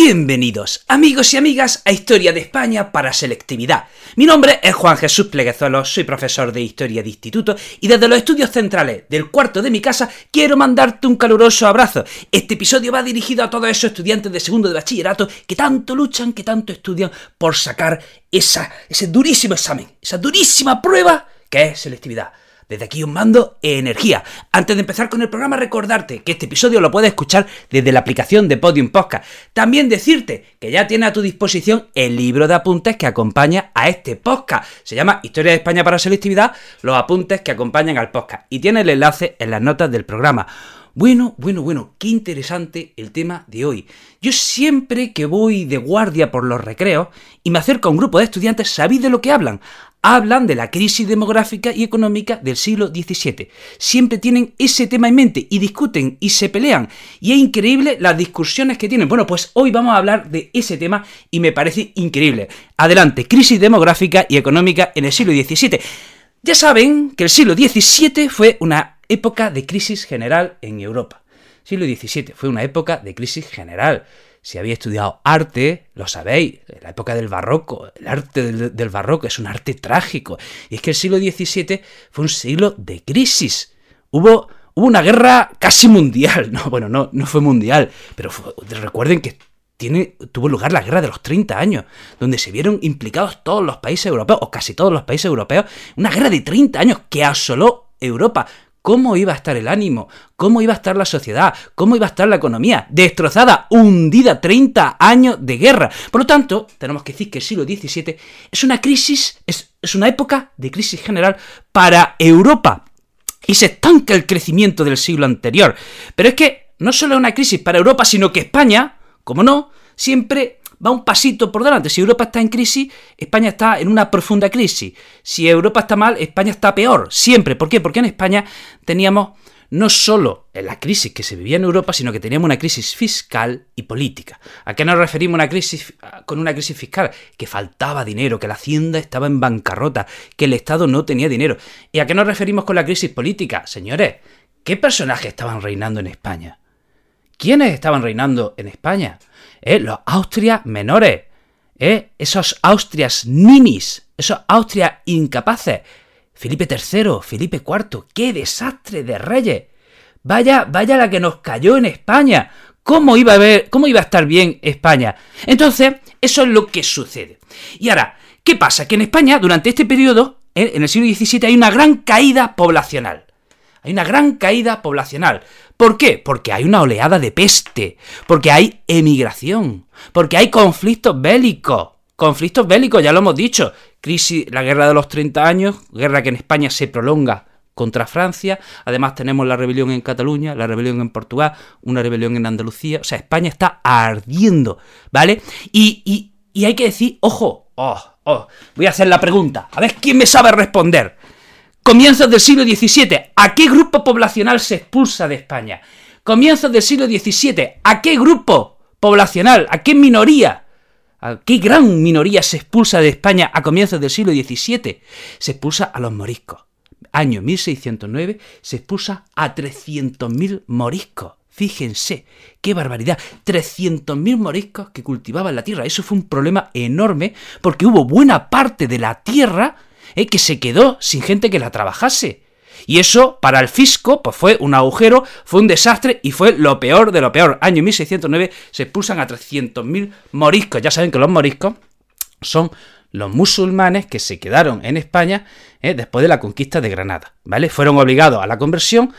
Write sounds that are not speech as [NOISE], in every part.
Bienvenidos, amigos y amigas, a Historia de España para Selectividad. Mi nombre es Juan Jesús Pleguezuelo, soy profesor de Historia de Instituto y desde los estudios centrales del cuarto de mi casa quiero mandarte un caluroso abrazo. Este episodio va dirigido a todos esos estudiantes de segundo de bachillerato que tanto luchan, que tanto estudian por sacar ese durísimo examen, esa durísima prueba que es selectividad. Desde aquí os mando energía. Antes de empezar con el programa, recordarte que este episodio lo puedes escuchar desde la aplicación de Podium Podcast. También decirte que ya tiene a tu disposición el libro de apuntes que acompaña a este podcast. Se llama Historia de España para Selectividad, los apuntes que acompañan al podcast. Y tiene el enlace en las notas del programa. Bueno, bueno, bueno, qué interesante el tema de hoy. Yo siempre que voy de guardia por los recreos y me acerco a un grupo de estudiantes, ¿sabéis de lo que hablan? Hablan de la crisis demográfica y económica del siglo XVII. Siempre tienen ese tema en mente y discuten y se pelean. Y es increíble las discusiones que tienen. Bueno, pues hoy vamos a hablar de ese tema y me parece increíble. Adelante, crisis demográfica y económica en el siglo XVII. Ya saben que el siglo XVII fue una época de crisis general en Europa. siglo XVII fue una época de crisis general si habéis estudiado arte, lo sabéis, la época del barroco, el arte del, barroco es un arte trágico. Y es que el siglo XVII fue un siglo de crisis. Hubo, hubo una guerra casi mundial. [LAUGHS] No, bueno, no, no fue mundial, pero recuerden que tuvo lugar la guerra de los 30 años, donde se vieron implicados todos los países europeos, o casi todos los países europeos, una guerra de 30 años que asoló Europa cómo iba a estar el ánimo, cómo iba a estar la sociedad, cómo iba a estar la economía, destrozada, hundida, 30 años de guerra. Por lo tanto, tenemos que decir que el siglo XVII es una crisis, es, es una época de crisis general para Europa. Y se estanca el crecimiento del siglo anterior. Pero es que no solo es una crisis para Europa, sino que España, como no, siempre va un pasito por delante. Si Europa está en crisis, España está en una profunda crisis. Si Europa está mal, España está peor. Siempre. ¿Por qué? Porque en España teníamos no solo la crisis que se vivía en Europa, sino que teníamos una crisis fiscal y política. ¿A qué nos referimos una con una crisis fiscal? Que faltaba dinero, que la hacienda estaba en bancarrota, que el Estado no tenía dinero. ¿Y a qué nos referimos con la crisis política? Señores, ¿qué personajes estaban reinando en España? ¿Quiénes estaban reinando en España? ¿Eh? Los Austrias menores. ¿Eh? Esos Austrias ninis. Esos Austrias incapaces. Felipe III, Felipe IV. ¡Qué desastre de reyes! Vaya, vaya la que nos cayó en España. ¿Cómo iba a ver, cómo iba a estar bien España? Entonces, eso es lo que sucede. Y ahora, ¿qué pasa? Que en España, durante este periodo, ¿eh? en el siglo XVII, hay una gran caída poblacional. Hay una gran caída poblacional. ¿Por qué? Porque hay una oleada de peste, porque hay emigración, porque hay conflictos bélicos. Conflictos bélicos, ya lo hemos dicho. Crisis, la guerra de los 30 años, guerra que en España se prolonga contra Francia. Además tenemos la rebelión en Cataluña, la rebelión en Portugal, una rebelión en Andalucía. O sea, España está ardiendo, ¿vale? Y, y hay que decir, ojo, oh, oh, voy a hacer la pregunta. A ver quién me sabe responder comienzos del siglo XVII, ¿a qué grupo poblacional se expulsa de España? Comienzos del siglo XVII, ¿a qué grupo poblacional, a qué minoría, a qué gran minoría se expulsa de España a comienzos del siglo XVII? Se expulsa a los moriscos. Año 1609 se expulsa a 300.000 moriscos. Fíjense, qué barbaridad. 300.000 moriscos que cultivaban la tierra. Eso fue un problema enorme porque hubo buena parte de la tierra ¿eh? que se quedó sin gente que la trabajase. Y eso, para el fisco, pues fue un agujero, fue un desastre y fue lo peor de lo peor. Año 1609 se expulsan a 300.000 moriscos. Ya saben que los moriscos son los musulmanes que se quedaron en España ¿eh? después de la conquista de Granada, ¿vale? Fueron obligados a la conversión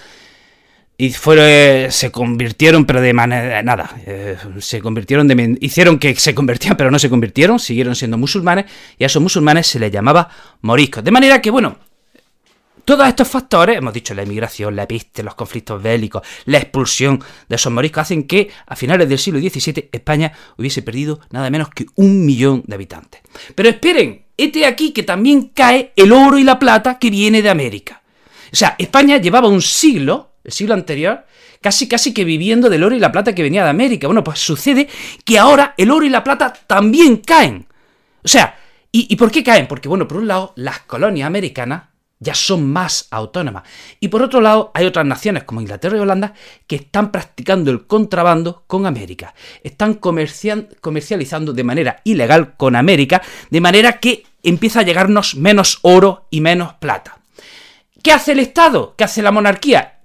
y fueron, se convirtieron, pero de manera nada, eh, se convirtieron de, hicieron que se convertían, pero no se convirtieron, siguieron siendo musulmanes, y a esos musulmanes se les llamaba moriscos. De manera que, bueno, todos estos factores, hemos dicho la emigración, la peste, los conflictos bélicos, la expulsión de esos moriscos, hacen que a finales del siglo XVII España hubiese perdido nada menos que un millón de habitantes. Pero esperen, este aquí que también cae el oro y la plata que viene de América. O sea, España llevaba un siglo, el siglo anterior, casi casi que viviendo del oro y la plata que venía de América. Bueno, pues sucede que ahora el oro y la plata también caen. O sea, ¿y, por qué caen? Porque, bueno, por un lado, las colonias americanas ya son más autónomas. Y por otro lado, hay otras naciones como Inglaterra y Holanda que están practicando el contrabando con América. Están comercializando de manera ilegal con América, de manera que empieza a llegarnos menos oro y menos plata. ¿Qué hace el Estado? ¿Qué hace la monarquía?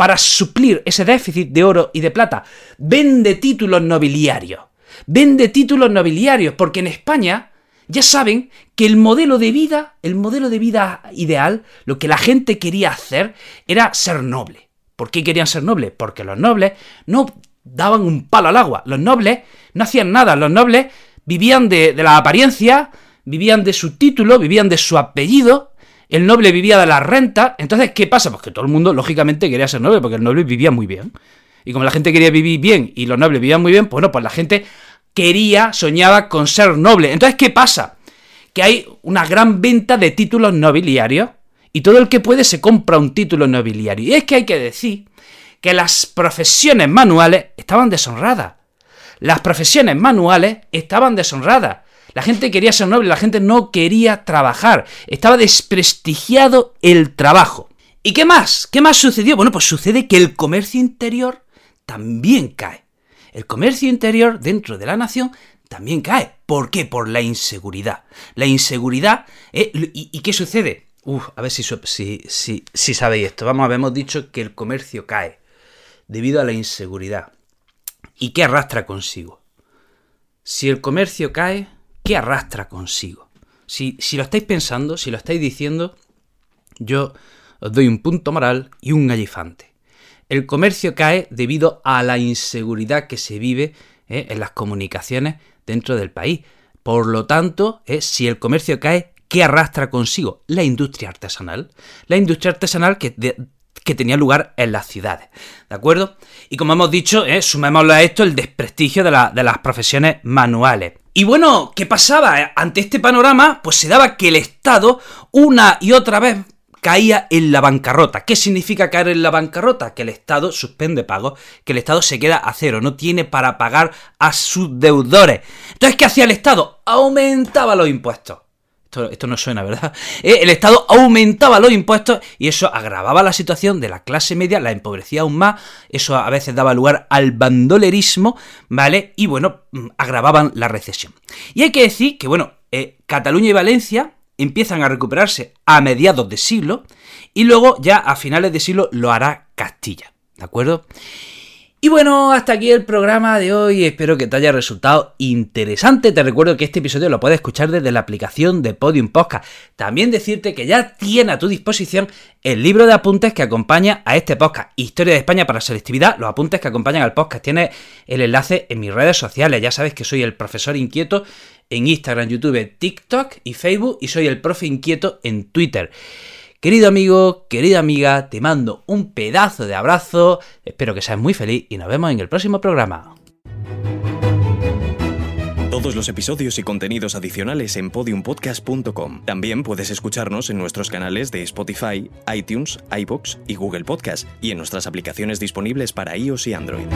Para suplir ese déficit de oro y de plata, vende títulos nobiliarios. Vende títulos nobiliarios, porque en España ya saben que el modelo de vida, el modelo de vida ideal, lo que la gente quería hacer era ser noble. ¿Por qué querían ser nobles? Porque los nobles no daban un palo al agua. Los nobles no hacían nada. Los nobles vivían de, la apariencia, vivían de su título, vivían de su apellido. El noble vivía de la renta. Entonces, ¿qué pasa? Pues que todo el mundo, lógicamente, quería ser noble, porque el noble vivía muy bien. Y como la gente quería vivir bien y los nobles vivían muy bien, pues bueno, pues la gente quería, soñaba con ser noble. Entonces, ¿qué pasa? Que hay una gran venta de títulos nobiliarios y todo el que puede se compra un título nobiliario. Y es que hay que decir que las profesiones manuales estaban deshonradas. Las profesiones manuales estaban deshonradas. La gente quería ser noble, la gente no quería trabajar. Estaba desprestigiado el trabajo. ¿Y qué más? ¿Qué más sucedió? Bueno, pues sucede que el comercio interior también cae el comercio interior dentro de la nación también cae. ¿Por qué? Por la inseguridad. La inseguridad... Eh, y, qué sucede? A ver si, si, si, sabéis esto. Vamos hemos dicho que el comercio cae debido a la inseguridad. ¿Y qué arrastra consigo? Si el comercio cae, ¿qué arrastra consigo? Si, si lo estáis pensando, si lo estáis diciendo, yo os doy un punto moral y un gallifante. El comercio cae debido a la inseguridad que se vive eh, en las comunicaciones dentro del país. Por lo tanto, eh, si el comercio cae, ¿qué arrastra consigo? La industria artesanal. La industria artesanal que, que tenía lugar en las ciudades. ¿De acuerdo? Y como hemos dicho, eh, sumémosle a esto el desprestigio de, de las profesiones manuales. Y bueno, ¿qué pasaba? Ante este panorama, pues se daba que el Estado, una y otra vez caía en la bancarrota. ¿Qué significa caer en la bancarrota? Que el Estado suspende pagos, que el Estado se queda a cero, no tiene para pagar a sus deudores. Entonces, ¿qué hacía el Estado? Aumentaba los impuestos. Esto, no suena, ¿verdad? [LAUGHS] Eh, el Estado aumentaba los impuestos y eso agravaba la situación de la clase media, la empobrecía aún más, eso a veces daba lugar al bandolerismo, ¿vale? Y bueno, mm, agravaban la recesión. Y hay que decir que, bueno, eh, Cataluña y Valencia empiezan a recuperarse a mediados de siglo y luego ya a finales de siglo lo hará Castilla, ¿de acuerdo? Y bueno, hasta aquí el programa de hoy. Espero que te haya resultado interesante. Te recuerdo que este episodio lo puedes escuchar desde la aplicación de Podium Podcast. También decirte que ya tiene a tu disposición el libro de apuntes que acompaña a este podcast. Historia de España para selectividad. Los apuntes que acompañan al podcast. Tienes el enlace en mis redes sociales. Ya sabes que soy el profesor inquieto en Instagram, YouTube, TikTok y Facebook. Y soy el profe inquieto en Twitter. Querido amigo, querida amiga, te mando un pedazo de abrazo, espero que seas muy feliz y nos vemos en el próximo programa. Todos los episodios y contenidos adicionales en podiumpodcast.com. También puedes escucharnos en nuestros canales de Spotify, iTunes, iBox y Google Podcast y en nuestras aplicaciones disponibles para iOS y Android.